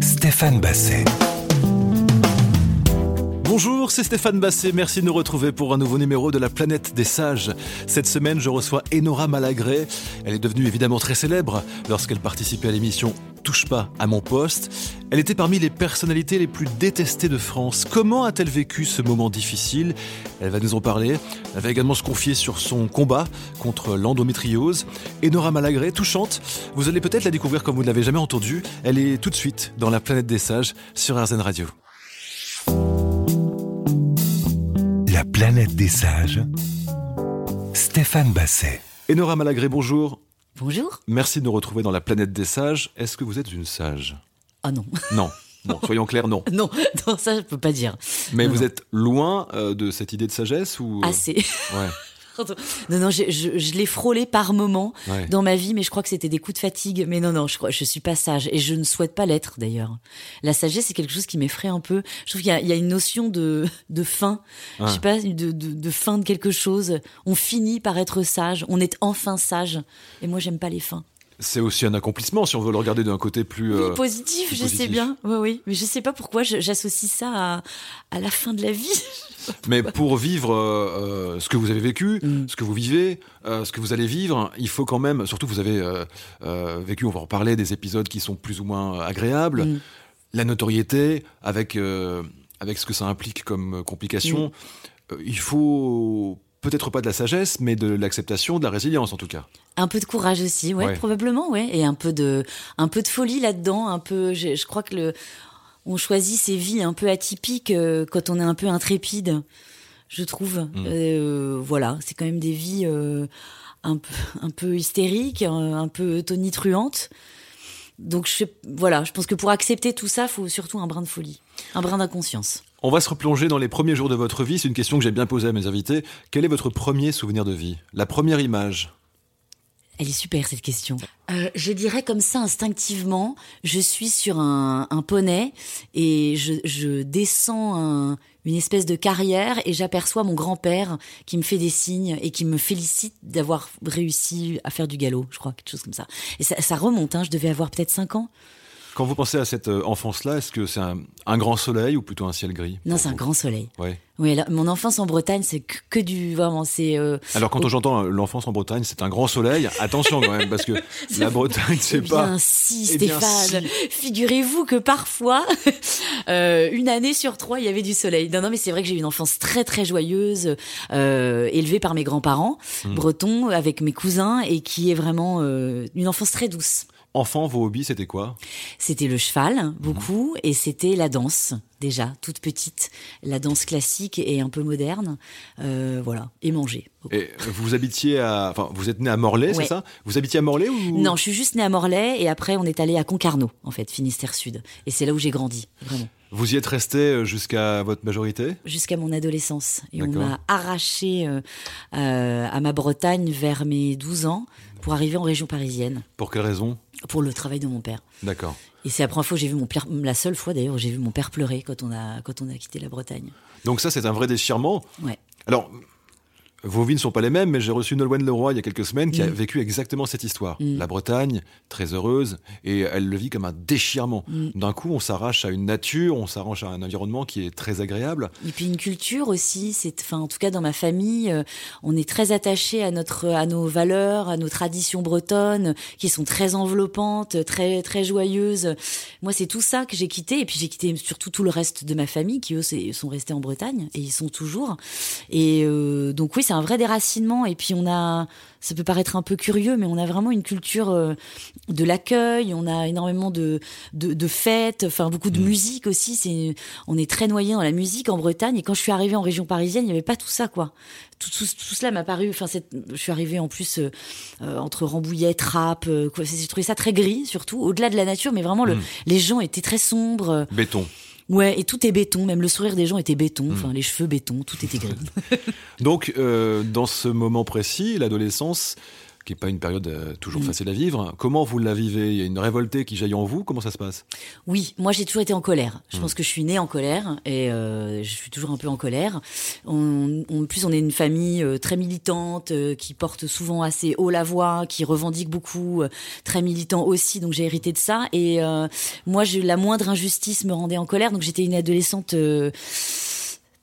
Stéphane Basset. Bonjour, c'est Stéphane Basset. Merci de nous retrouver pour un nouveau numéro de la planète des sages. Cette semaine, je reçois Enora Malagré. Elle est devenue évidemment très célèbre lorsqu'elle participait à l'émission Touche pas à mon poste. Elle était parmi les personnalités les plus détestées de France. Comment a-t-elle vécu ce moment difficile? Elle va nous en parler. Elle va également se confier sur son combat contre l'endométriose. Enora Malagré, touchante. Vous allez peut-être la découvrir comme vous ne l'avez jamais entendue. Elle est tout de suite dans la planète des sages sur RZN Radio. La planète des Sages, Stéphane Basset. Enora Malagré, bonjour. Bonjour. Merci de nous retrouver dans la planète des sages. Est-ce que vous êtes une sage? Ah non. Non. Bon, soyons clairs, non. non, non, ça je peux pas dire. Mais Non, vous non. êtes loin euh, de cette idée de sagesse ou euh, Assez. Ouais. non, non, je, je, je l'ai frôlé par moments Ouais. dans ma vie, mais je crois que c'était des coups de fatigue. Mais non, non, je suis pas sage et je ne souhaite pas l'être d'ailleurs. La sagesse, c'est quelque chose qui m'effraie un peu. Je trouve qu'il y a, il y a une notion de, de fin. Ouais. Je sais pas, de, de, de fin de quelque chose. On finit par être sage. On est enfin sage. Et moi, j'aime pas les fins. C'est aussi un accomplissement si on veut le regarder d'un côté plus. euh, positif, plus je sais bien. Oui, oui. Mais je sais pas pourquoi j'associe ça à, à la fin de la vie. Mais pour vivre euh, ce que vous avez vécu, Mm. ce que vous vivez, euh, ce que vous allez vivre, il faut quand même. Surtout, vous avez euh, vécu. On va en parler des épisodes qui sont plus ou moins agréables. Mm. La notoriété, avec avec ce que ça implique comme complication. Mm. Il faut peut-être pas de la sagesse, mais de l'acceptation, de la résilience en tout cas. Un peu de courage aussi, ouais, Ouais. probablement, ouais, et un peu de, un peu de folie là-dedans, un peu. Je, je crois que le, on choisit ces vies un peu atypiques euh, quand on est un peu intrépide, je trouve. Euh, voilà, c'est quand même des vies euh, un peu, un peu hystériques, un, un peu tonitruantes. Donc je, voilà, je pense que pour accepter tout ça, faut surtout un brin de folie, un brin d'inconscience. On va se replonger dans les premiers jours de votre vie. C'est une question que j'ai bien posée à mes invités. Quel est votre premier souvenir de vie? La première image? Elle est super cette question. Euh, je dirais comme ça instinctivement, je suis sur un, un poney et je, je descends un- une espèce de carrière et j'aperçois mon grand-père qui me fait des signes et qui me félicite d'avoir réussi à faire du galop, je crois, quelque chose comme ça. Et ça, ça remonte, hein, je devais avoir peut-être 5 ans. Quand vous pensez à cette euh, enfance-là, est-ce que c'est un, un grand soleil ou plutôt un ciel gris Non, c'est un grand soleil. Ouais. Oui, là, mon enfance en Bretagne, c'est que, que du... Vraiment, c'est... euh, Alors quand j'entends euh, l'enfance en Bretagne, c'est un grand soleil. Attention quand même, parce que la Bretagne, c'est pas. bien si, Eh bien, Stéphane. si. Figurez-vous que parfois, euh, une année sur trois, il y avait du soleil. Non, non, mais c'est vrai que j'ai eu une enfance très, très joyeuse, euh, élevée par mes grands-parents Hmm. bretons, avec mes cousins, et qui est vraiment une enfance très douce. Enfant, vos hobbies, c'était quoi? C'était le cheval, beaucoup, et c'était la danse, déjà, toute petite. La danse classique et un peu moderne. Euh, voilà, et manger. beaucoup. Et vous habitiez à. Enfin, vous êtes né à Morlaix, c'est ça? Vous habitiez à Morlaix ou? Non, je suis juste née à Morlaix, et après, on est allé à Concarneau, en fait, Finistère Sud. Et c'est là où j'ai grandi, vraiment. Vous y êtes resté euh, jusqu'à votre majorité? Jusqu'à mon adolescence. Et on m'a arraché euh, euh, à ma Bretagne vers mes 12 ans pour arriver en région parisienne Pour quelle raison? Pour le travail de mon père. D'accord. Et c'est la première fois que j'ai vu mon père, la seule fois d'ailleurs, où j'ai vu mon père pleurer quand on a, quand on a quitté la Bretagne. Donc ça, c'est un vrai déchirement. Ouais. Alors, vos vies ne sont pas les mêmes, mais j'ai reçu Nolwenn Leroy il y a quelques semaines qui a Mm. vécu exactement cette histoire. Mm. La Bretagne, très heureuse, et elle le vit comme un déchirement. Mm. D'un coup, on s'arrache à une nature, on s'arrache à un environnement qui est très agréable. Et puis une culture aussi, c'est, enfin, en tout cas dans ma famille, euh, on est très attaché à notre, à nos valeurs, à nos traditions bretonnes, qui sont très enveloppantes, très, très joyeuses. Moi, c'est tout ça que j'ai quitté, et puis j'ai quitté surtout tout le reste de ma famille, qui eux sont restés en Bretagne, et ils sont toujours. Et euh, donc oui, c'est un vrai déracinement, et puis on a, ça peut paraître un peu curieux, mais on a vraiment une culture euh, de l'accueil, on a énormément de, de, de fêtes, enfin beaucoup de musique aussi. C'est, on est très noyé dans la musique en Bretagne. Et quand je suis arrivée en région parisienne, il n'y avait pas tout ça, quoi. Tout, tout, tout cela m'a paru. Enfin, je suis arrivée en plus euh, euh, entre Rambouillet, Trappes. J'ai trouvé ça très gris, surtout au-delà de la nature, mais vraiment le, Mm. les gens étaient très sombres. Béton. Ouais, et tout est béton. Même le sourire des gens était béton. Enfin, les cheveux béton, tout était gris. Donc, euh, dans ce moment précis, l'adolescence, qui n'est pas une période euh, toujours mm. facile à vivre. Comment vous la vivez? Il y a une révoltée qui jaillit en vous? Comment ça se passe? Oui, moi j'ai toujours été en colère. Je mm. pense que je suis née en colère et euh, je suis toujours un peu en colère. en plus, on est une famille euh, très militante qui porte souvent assez haut la voix, qui revendique beaucoup, très militant aussi. Donc j'ai hérité de ça. Et moi, la moindre injustice me rendait en colère. Donc j'étais une adolescente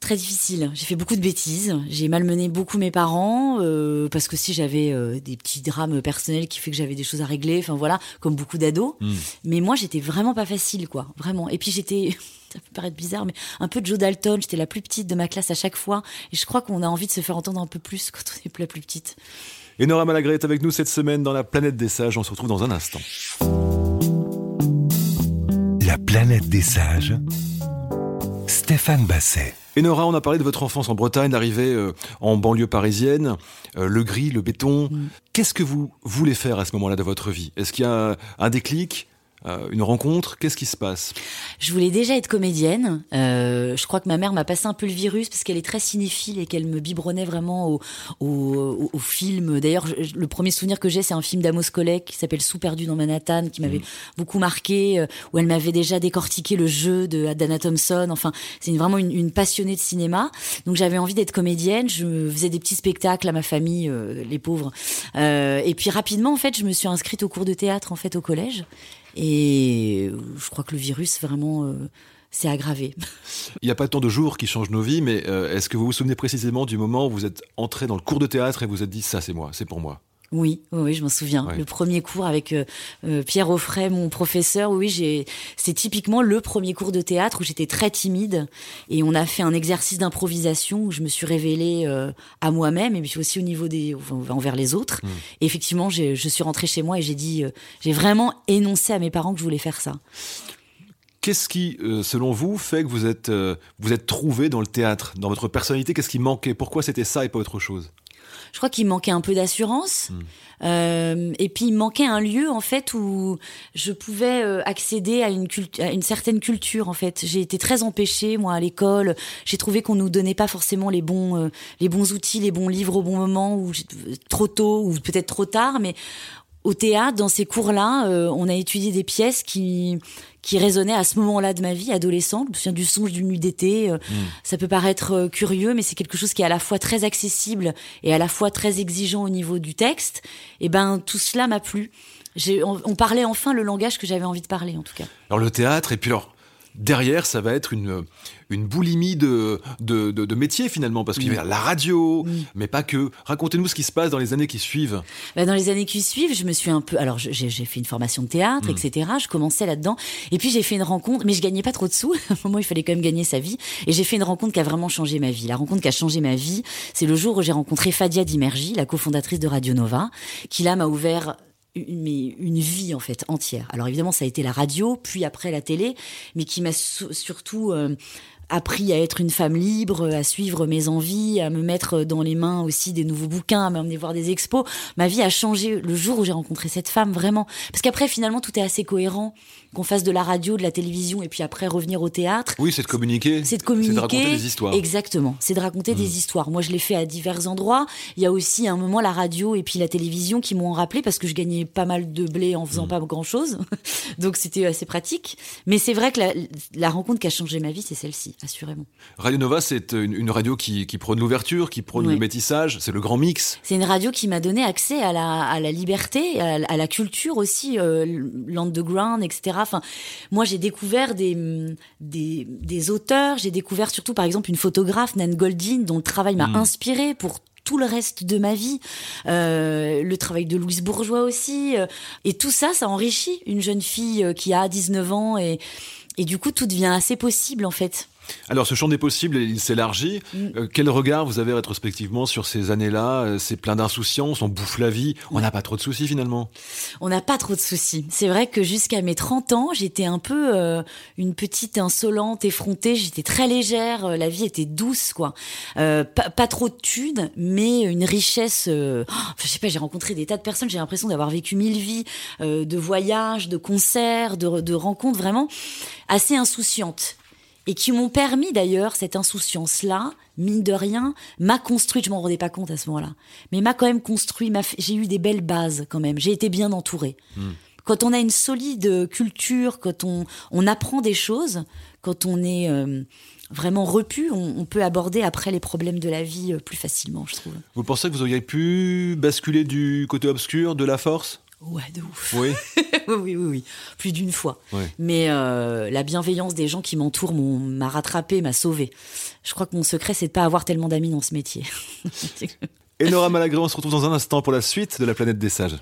très difficile. J'ai fait beaucoup de bêtises. J'ai malmené beaucoup mes parents euh, parce que si j'avais euh, des petits drames personnels qui fait que j'avais des choses à régler. Enfin voilà, comme beaucoup d'ados. Hmm. Mais moi, j'étais vraiment pas facile, quoi. Vraiment. Et puis j'étais. Ça peut paraître bizarre, mais un peu Joe Dalton. J'étais la plus petite de ma classe à chaque fois. Et je crois qu'on a envie de se faire entendre un peu plus quand on est la plus petite. Et Nora Malagré est avec nous cette semaine dans la planète des sages. On se retrouve dans un instant. La planète des sages. Stéphane Basset. Et Nora, on a parlé de votre enfance en Bretagne, d'arriver euh, en banlieue parisienne, euh, le gris, le béton. Mm. Qu'est-ce que vous voulez faire à ce moment-là de votre vie? Est-ce qu'il y a un déclic? Euh, une rencontre Qu'est-ce qui se passe? Je voulais déjà être comédienne. Euh, je crois que ma mère m'a passé un peu le virus parce qu'elle est très cinéphile et qu'elle me biberonnait vraiment au, au, au, film. D'ailleurs, le premier souvenir que j'ai, c'est un film d'Amos Collet qui s'appelle Sous perdu dans Manhattan, qui m'avait mmh. beaucoup marqué, euh, où elle m'avait déjà décortiqué le jeu de Dana Thompson. Enfin, c'est vraiment une, une, passionnée de cinéma. Donc j'avais envie d'être comédienne. Je faisais des petits spectacles à ma famille, euh, les pauvres. et puis rapidement, en fait, je me suis inscrite au cours de théâtre en fait au collège. Et je crois que le virus vraiment euh, s'est aggravé. Il n'y a pas tant de jours qui changent nos vies, mais euh, est-ce que vous vous souvenez précisément du moment où vous êtes entré dans le cours de théâtre et vous vous êtes dit ça c'est moi, c'est pour moi? Oui, oui, je m'en souviens. Le premier cours avec euh, euh, Pierre Offray, mon professeur, oui, j'ai, c'est typiquement le premier cours de théâtre où j'étais très timide et on a fait un exercice d'improvisation où je me suis révélée euh, à moi-même et puis aussi au niveau des, envers les autres. Hmm. Et effectivement, je suis rentrée chez moi et j'ai dit, j'ai vraiment énoncé à mes parents que je voulais faire ça. Qu'est-ce qui, selon vous, fait que vous êtes, vous êtes trouvé dans le théâtre, dans votre personnalité? Qu'est-ce qui manquait? Pourquoi c'était ça et pas autre chose? Je crois qu'il manquait un peu d'assurance. Hmm. Euh, et puis il manquait un lieu en fait où je pouvais euh, accéder à une, à une certaine culture en fait. J'ai été très empêchée moi à l'école. J'ai trouvé qu'on nous donnait pas forcément les bons euh, les bons outils, les bons livres au bon moment ou trop tôt ou peut-être trop tard. Mais au théâtre, dans ces cours-là, on a étudié des pièces qui qui résonnait à ce moment-là de ma vie, adolescente. Je me souviens du songe d'une nuit d'été. Euh, mm. Ça peut paraître euh, curieux, mais c'est quelque chose qui est à la fois très accessible et à la fois très exigeant au niveau du texte. Et ben, tout cela m'a plu. On, on, parlait enfin le langage que j'avais envie de parler, en tout cas. Alors le théâtre, et puis alors derrière, ça va être une, une boulimie de, de, de, métiers finalement, parce qu'il y a la radio, mais pas que. Racontez-nous ce qui se passe dans les années qui suivent. Bah, dans les années qui suivent, je me suis un peu. Alors, j'ai fait une formation de théâtre, mm. etc. Je commençais là-dedans. Et puis, j'ai fait une rencontre, mais je gagnais pas trop de sous. À un moment, il fallait quand même gagner sa vie. Et j'ai fait une rencontre qui a vraiment changé ma vie. La rencontre qui a changé ma vie, c'est le jour où j'ai rencontré Fadia Dimergi, la cofondatrice de Radio Nova, qui là m'a ouvert une, une vie en fait entière. Alors évidemment, ça a été la radio, puis après la télé, mais qui m'a surtout euh, appris à être une femme libre, à suivre mes envies, à me mettre dans les mains aussi des nouveaux bouquins, à m'emmener voir des expos. Ma vie a changé le jour où j'ai rencontré cette femme, vraiment. Parce qu'après, finalement, tout est assez cohérent qu'on fasse de la radio, de la télévision et puis après revenir au théâtre. Oui, c'est de communiquer. C'est de communiquer. C'est de raconter des histoires. Exactement. C'est de raconter des mmh. histoires. Moi, je l'ai fait à divers endroits. Il y a aussi un moment la radio et puis la télévision qui m'ont rappelé parce que je gagnais pas mal de blé en faisant mmh. pas grand chose. Donc c'était assez pratique. Mais c'est vrai que la, rencontre qui a changé ma vie, c'est celle-ci, assurément. Radio Nova, c'est une, radio qui, prône l'ouverture, qui prône le métissage. C'est le grand mix. C'est une radio qui m'a donné accès à la, liberté, à, la culture aussi, euh, l'underground, etc. Enfin, moi, j'ai découvert des, des, des auteurs, j'ai découvert surtout, par exemple, une photographe, Nan Goldin, dont le travail m'a hmm. inspiré pour tout le reste de ma vie, euh, le travail de Louise Bourgeois aussi, euh, et tout ça, ça enrichit une jeune fille euh, qui a 19 ans et, et du coup tout devient assez possible en fait. Alors, ce champ des possibles, il s'élargit. Mm. Euh, quel regard vous avez rétrospectivement sur ces années-là euh, C'est plein d'insouciance, on bouffe la vie, on n'a pas trop de soucis finalement? On n'a pas trop de soucis. C'est vrai que jusqu'à mes 30 ans, j'étais un peu euh, une petite insolente, effrontée, j'étais très légère, la vie était douce, quoi. pas, trop de thunes, mais une richesse... Oh, je sais pas, j'ai rencontré des tas de personnes, j'ai l'impression d'avoir vécu mille vies, de voyages, de concerts, de, de rencontres vraiment assez insouciantes. Et qui m'ont permis d'ailleurs, cette insouciance-là, mine de rien, m'a construite, je m'en rendais pas compte à ce moment-là, mais m'a quand même construit, j'ai eu des belles bases quand même, j'ai été bien entourée. Hmm. Quand on a une solide culture, quand on, on apprend des choses, quand on est euh, vraiment repu, on, peut aborder après les problèmes de la vie euh, plus facilement, je trouve. Vous pensez que vous auriez pu basculer du côté obscur de la force? Ouais, de ouf. Oui. oui, oui, oui, plus d'une fois. Mais euh, la bienveillance des gens qui m'entourent m'a rattrapé, m'a sauvé. Je crois que mon secret, c'est de pas avoir tellement d'amis dans ce métier. Et Nora Malagré, on se retrouve dans un instant pour la suite de la planète des sages.